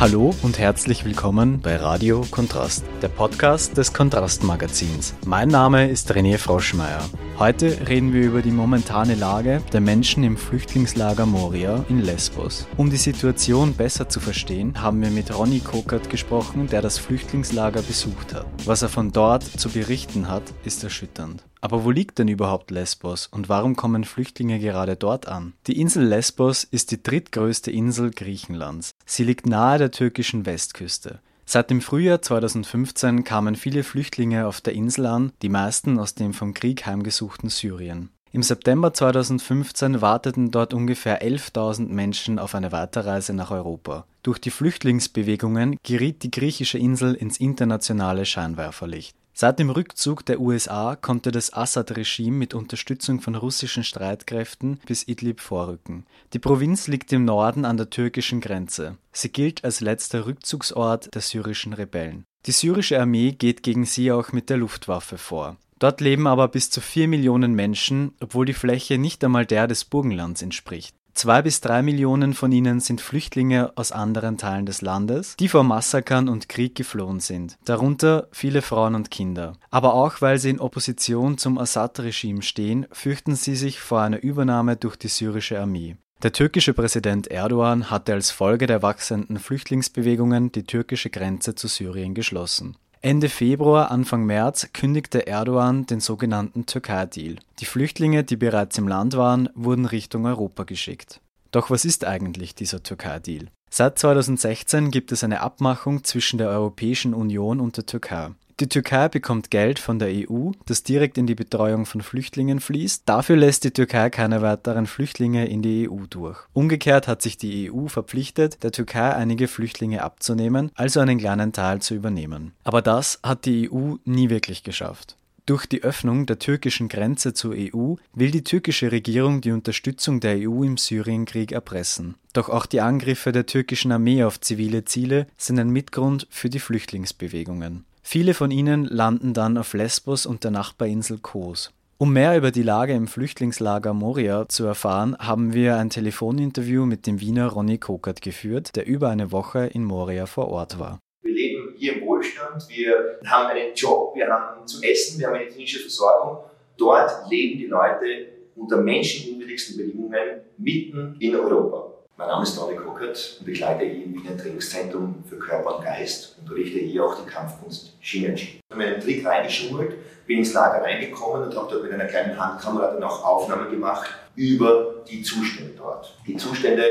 Hallo und herzlich willkommen bei Radio Kontrast, der Podcast des Kontrast-Magazins. Mein Name ist René Froschmeier. Heute reden wir über die momentane Lage der Menschen im Flüchtlingslager Moria in Lesbos. Um die Situation besser zu verstehen, haben wir mit Ronny Kokert gesprochen, der das Flüchtlingslager besucht hat. Was er von dort zu berichten hat, ist erschütternd. Aber wo liegt denn überhaupt Lesbos und warum kommen Flüchtlinge gerade dort an? Die Insel Lesbos ist die drittgrößte Insel Griechenlands. Sie liegt nahe der türkischen Westküste. Seit dem Frühjahr 2015 kamen viele Flüchtlinge auf der Insel an, die meisten aus dem vom Krieg heimgesuchten Syrien. Im September 2015 warteten dort ungefähr 11.000 Menschen auf eine Weiterreise nach Europa. Durch die Flüchtlingsbewegungen geriet die griechische Insel ins internationale Scheinwerferlicht. Seit dem Rückzug der USA konnte das Assad-Regime mit Unterstützung von russischen Streitkräften bis Idlib vorrücken. Die Provinz liegt im Norden an der türkischen Grenze. Sie gilt als letzter Rückzugsort der syrischen Rebellen. Die syrische Armee geht gegen sie auch mit der Luftwaffe vor. Dort leben aber bis zu vier Millionen Menschen, obwohl die Fläche nicht einmal der des Burgenlands entspricht. Zwei bis drei Millionen von ihnen sind Flüchtlinge aus anderen Teilen des Landes, die vor Massakern und Krieg geflohen sind, darunter viele Frauen und Kinder. Aber auch weil sie in Opposition zum Assad-Regime stehen, fürchten sie sich vor einer Übernahme durch die syrische Armee. Der türkische Präsident Erdogan hatte als Folge der wachsenden Flüchtlingsbewegungen die türkische Grenze zu Syrien geschlossen. Ende Februar, Anfang März kündigte Erdogan den sogenannten Türkei-Deal. Die Flüchtlinge, die bereits im Land waren, wurden Richtung Europa geschickt. Doch was ist eigentlich dieser Türkei-Deal? Seit 2016 gibt es eine Abmachung zwischen der Europäischen Union und der Türkei. Die Türkei bekommt Geld von der EU, das direkt in die Betreuung von Flüchtlingen fließt. Dafür lässt die Türkei keine weiteren Flüchtlinge in die EU durch. Umgekehrt hat sich die EU verpflichtet, der Türkei einige Flüchtlinge abzunehmen, also einen kleinen Teil zu übernehmen. Aber das hat die EU nie wirklich geschafft. Durch die Öffnung der türkischen Grenze zur EU will die türkische Regierung die Unterstützung der EU im Syrienkrieg erpressen. Doch auch die Angriffe der türkischen Armee auf zivile Ziele sind ein Mitgrund für die Flüchtlingsbewegungen. Viele von ihnen landen dann auf Lesbos und der Nachbarinsel Kos. Um mehr über die Lage im Flüchtlingslager Moria zu erfahren, haben wir ein Telefoninterview mit dem Wiener Ronny Kokert geführt, der über eine Woche in Moria vor Ort war. Wir leben hier im Wohlstand, wir haben einen Job, wir haben zu essen, wir haben eine klinische Versorgung. Dort leben die Leute unter menschenunwürdigsten Bedingungen mitten in Europa. Mein Name ist Donny Kockert und begleite hier im Wiener Trainingszentrum für Körper und Geist und unterrichte hier auch die Kampfkunst Shinanji. Ich habe meinen Trick reingeschult, bin ins Lager reingekommen und habe dort mit einer kleinen Handkamera dann auch Aufnahmen gemacht über die Zustände dort. Die Zustände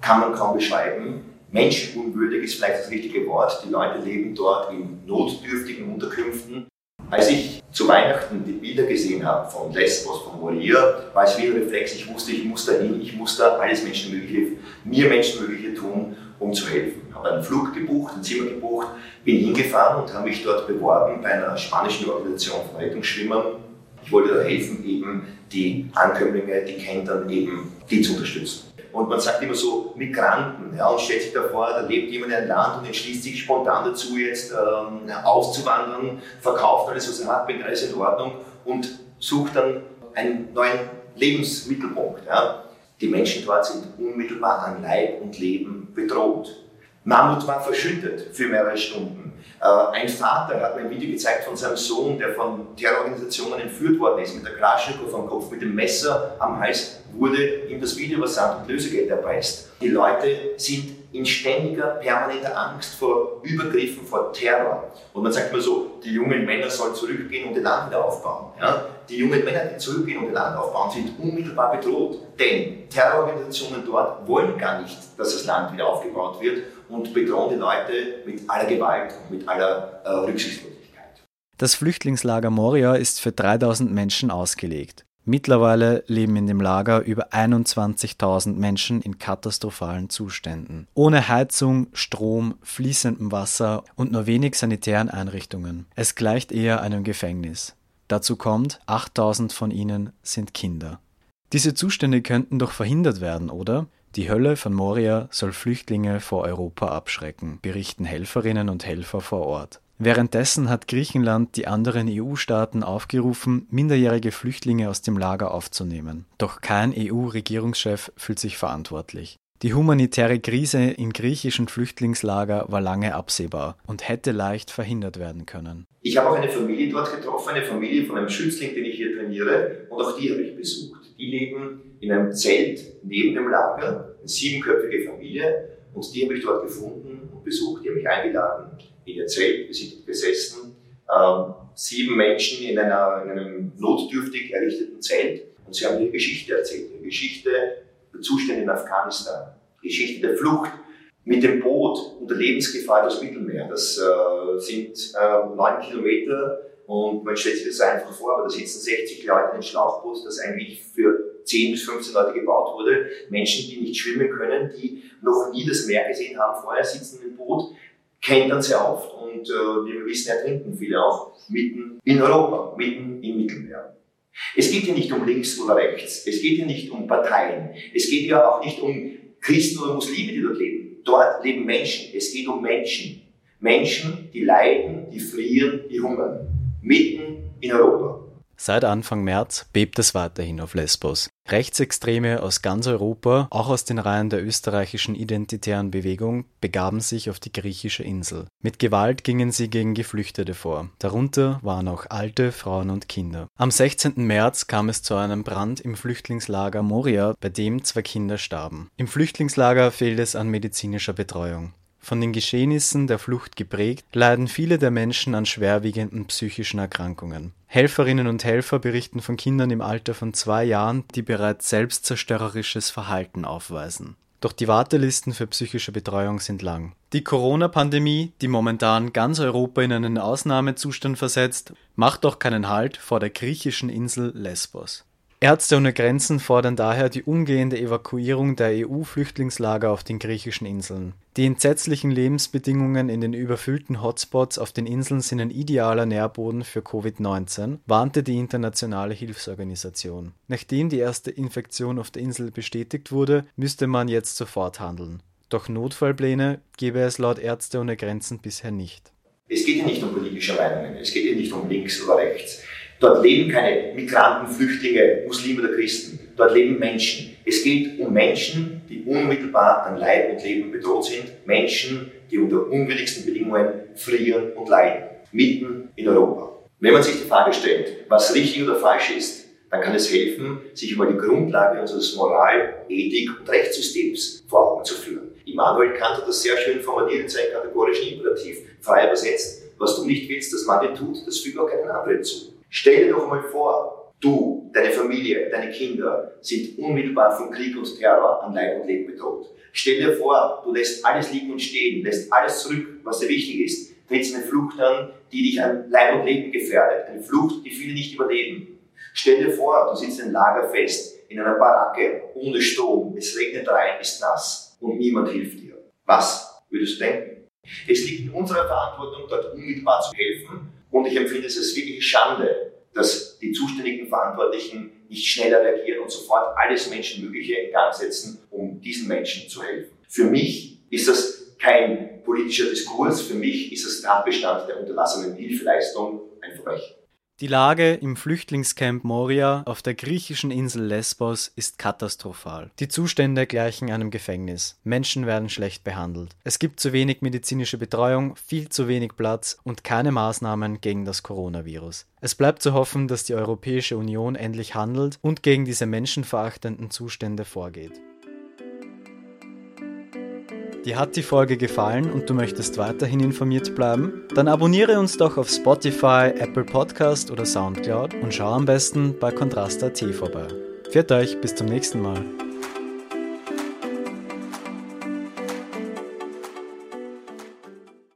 kann man kaum beschreiben. Menschenunwürdig ist vielleicht das richtige Wort. Die Leute leben dort in notdürftigen Unterkünften. Als ich zu Weihnachten die Bilder gesehen habe von Lesbos, von Moria, war es wie ein Reflex, ich wusste, ich muss da hin, ich muss da alles Menschenmögliche, mir Menschenmögliche tun, um zu helfen. Ich habe einen Flug gebucht, ein Zimmer gebucht, bin hingefahren und habe mich dort beworben bei einer spanischen Organisation von Rettungsschwimmern. Ich wollte da helfen, eben die Ankömmlinge, die Kentern eben, die zu unterstützen. Und man sagt immer so Migranten ja, und stellt sich davor, da lebt jemand in einem Land und entschließt sich spontan dazu, jetzt ähm, auszuwandern, verkauft alles, was er hat, bringt alles in Ordnung und sucht dann einen neuen Lebensmittelpunkt. Ja. Die Menschen dort sind unmittelbar an Leib und Leben bedroht. Mammut war verschüttet für mehrere Stunden. Äh, ein Vater hat mir ein Video gezeigt von seinem Sohn, der von Terrororganisationen entführt worden ist, mit der Kalaschnikow am Kopf, mit dem Messer am Hals, wurde ihm das Video übersandt und Lösegeld erpreist. Die Leute sind in ständiger, permanenter Angst vor Übergriffen, vor Terror. Und man sagt immer so, die jungen Männer sollen zurückgehen und ihr Land wieder aufbauen. Ja? Die jungen Männer, die zurückgehen und ihr Land aufbauen, sind unmittelbar bedroht. Denn Terrororganisationen dort wollen gar nicht, dass das Land wieder aufgebaut wird und bedrohen die Leute mit aller Gewalt und mit aller äh, Rücksichtslosigkeit. Das Flüchtlingslager Moria ist für 3000 Menschen ausgelegt. Mittlerweile leben in dem Lager über 21.000 Menschen in katastrophalen Zuständen. Ohne Heizung, Strom, fließendem Wasser und nur wenig sanitären Einrichtungen. Es gleicht eher einem Gefängnis. Dazu kommt, 8000 von ihnen sind Kinder. Diese Zustände könnten doch verhindert werden, oder? Die Hölle von Moria soll Flüchtlinge vor Europa abschrecken, berichten Helferinnen und Helfer vor Ort. Währenddessen hat Griechenland die anderen EU-Staaten aufgerufen, minderjährige Flüchtlinge aus dem Lager aufzunehmen. Doch kein EU-Regierungschef fühlt sich verantwortlich. Die humanitäre Krise in griechischen Flüchtlingslager war lange absehbar und hätte leicht verhindert werden können. Ich habe auch eine Familie dort getroffen, eine Familie von einem Schützling, den ich hier trainiere, und auch die habe ich besucht. Die leben in einem Zelt neben dem Lager, eine siebenköpfige Familie, und die habe ich dort gefunden und besucht. Die haben mich eingeladen in ihr Zelt, wir sind gesessen, ähm, sieben Menschen in, einer, in einem notdürftig errichteten Zelt, und sie haben ihre Geschichte erzählt, ihre Geschichte Zustände in Afghanistan, Geschichte der Flucht mit dem Boot unter Lebensgefahr durchs Mittelmeer. Das äh, sind äh, neun Kilometer und man stellt sich das einfach vor, aber da sitzen 60 Leute in einem Schlauchboot, das eigentlich für 10 bis 15 Leute gebaut wurde. Menschen, die nicht schwimmen können, die noch nie das Meer gesehen haben vorher, sitzen im Boot, kentern sehr oft und äh, wie wir wissen, ertrinken viele auch mitten in Europa, mitten im Mittelmeer. Es geht hier nicht um links oder rechts. Es geht hier nicht um Parteien. Es geht hier auch nicht um Christen oder Muslime, die dort leben. Dort leben Menschen. Es geht um Menschen. Menschen, die leiden, die frieren, die hungern. Mitten in Europa. Seit Anfang März bebt es weiterhin auf Lesbos. Rechtsextreme aus ganz Europa, auch aus den Reihen der österreichischen identitären Bewegung, begaben sich auf die griechische Insel. Mit Gewalt gingen sie gegen Geflüchtete vor. Darunter waren auch alte, Frauen und Kinder. Am 16. März kam es zu einem Brand im Flüchtlingslager Moria, bei dem zwei Kinder starben. Im Flüchtlingslager fehlt es an medizinischer Betreuung. Von den Geschehnissen der Flucht geprägt, leiden viele der Menschen an schwerwiegenden psychischen Erkrankungen. Helferinnen und Helfer berichten von Kindern im Alter von zwei Jahren, die bereits selbstzerstörerisches Verhalten aufweisen. Doch die Wartelisten für psychische Betreuung sind lang. Die Corona-Pandemie, die momentan ganz Europa in einen Ausnahmezustand versetzt, macht doch keinen Halt vor der griechischen Insel Lesbos. Ärzte ohne Grenzen fordern daher die umgehende Evakuierung der EU-Flüchtlingslager auf den griechischen Inseln. Die entsetzlichen Lebensbedingungen in den überfüllten Hotspots auf den Inseln sind ein idealer Nährboden für Covid-19, warnte die internationale Hilfsorganisation. Nachdem die erste Infektion auf der Insel bestätigt wurde, müsste man jetzt sofort handeln. Doch Notfallpläne gebe es laut Ärzte ohne Grenzen bisher nicht. Es geht hier nicht um politische Meinungen, es geht hier nicht um links oder rechts. Dort leben keine Migranten, Flüchtlinge, Muslime oder Christen. Dort leben Menschen. Es geht um Menschen, die unmittelbar an Leib und Leben bedroht sind. Menschen, die unter unwilligsten Bedingungen frieren und leiden. Mitten in Europa. Wenn man sich die Frage stellt, was richtig oder falsch ist, dann kann es helfen, sich über die Grundlage unseres Moral-, Ethik- und Rechtssystems vor Augen zu führen. Immanuel Kant hat das sehr schön formuliert in seinem kategorischen Imperativ, frei übersetzt. Was du nicht willst, dass man dir tut, das füge auch keinen anderen zu. Stell dir doch mal vor, du, deine Familie, deine Kinder sind unmittelbar von Krieg und Terror an Leib und Leben bedroht. Stell dir vor, du lässt alles liegen und stehen, lässt alles zurück, was dir wichtig ist, trittst eine Flucht an, die dich an Leib und Leben gefährdet, eine Flucht, die viele nicht überleben. Stell dir vor, du sitzt in Lager fest, in einer Baracke, ohne Strom, es regnet rein, ist nass und niemand hilft dir. Was würdest du denken? Es liegt in unserer Verantwortung, dort unmittelbar zu helfen und ich empfinde es als wirklich Schande, dass die zuständigen Verantwortlichen nicht schneller reagieren und sofort alles Menschenmögliche in Gang setzen, um diesen Menschen zu helfen. Für mich ist das kein politischer Diskurs, für mich ist das Tatbestand der unterlassenen Hilfeleistung ein Verbrechen. Die Lage im Flüchtlingscamp Moria auf der griechischen Insel Lesbos ist katastrophal. Die Zustände gleichen einem Gefängnis. Menschen werden schlecht behandelt. Es gibt zu wenig medizinische Betreuung, viel zu wenig Platz und keine Maßnahmen gegen das Coronavirus. Es bleibt zu hoffen, dass die Europäische Union endlich handelt und gegen diese menschenverachtenden Zustände vorgeht. Dir hat die Folge gefallen und du möchtest weiterhin informiert bleiben? Dann abonniere uns doch auf Spotify, Apple Podcast oder Soundcloud und schau am besten bei Kontrast.at vorbei. Viert euch, bis zum nächsten Mal.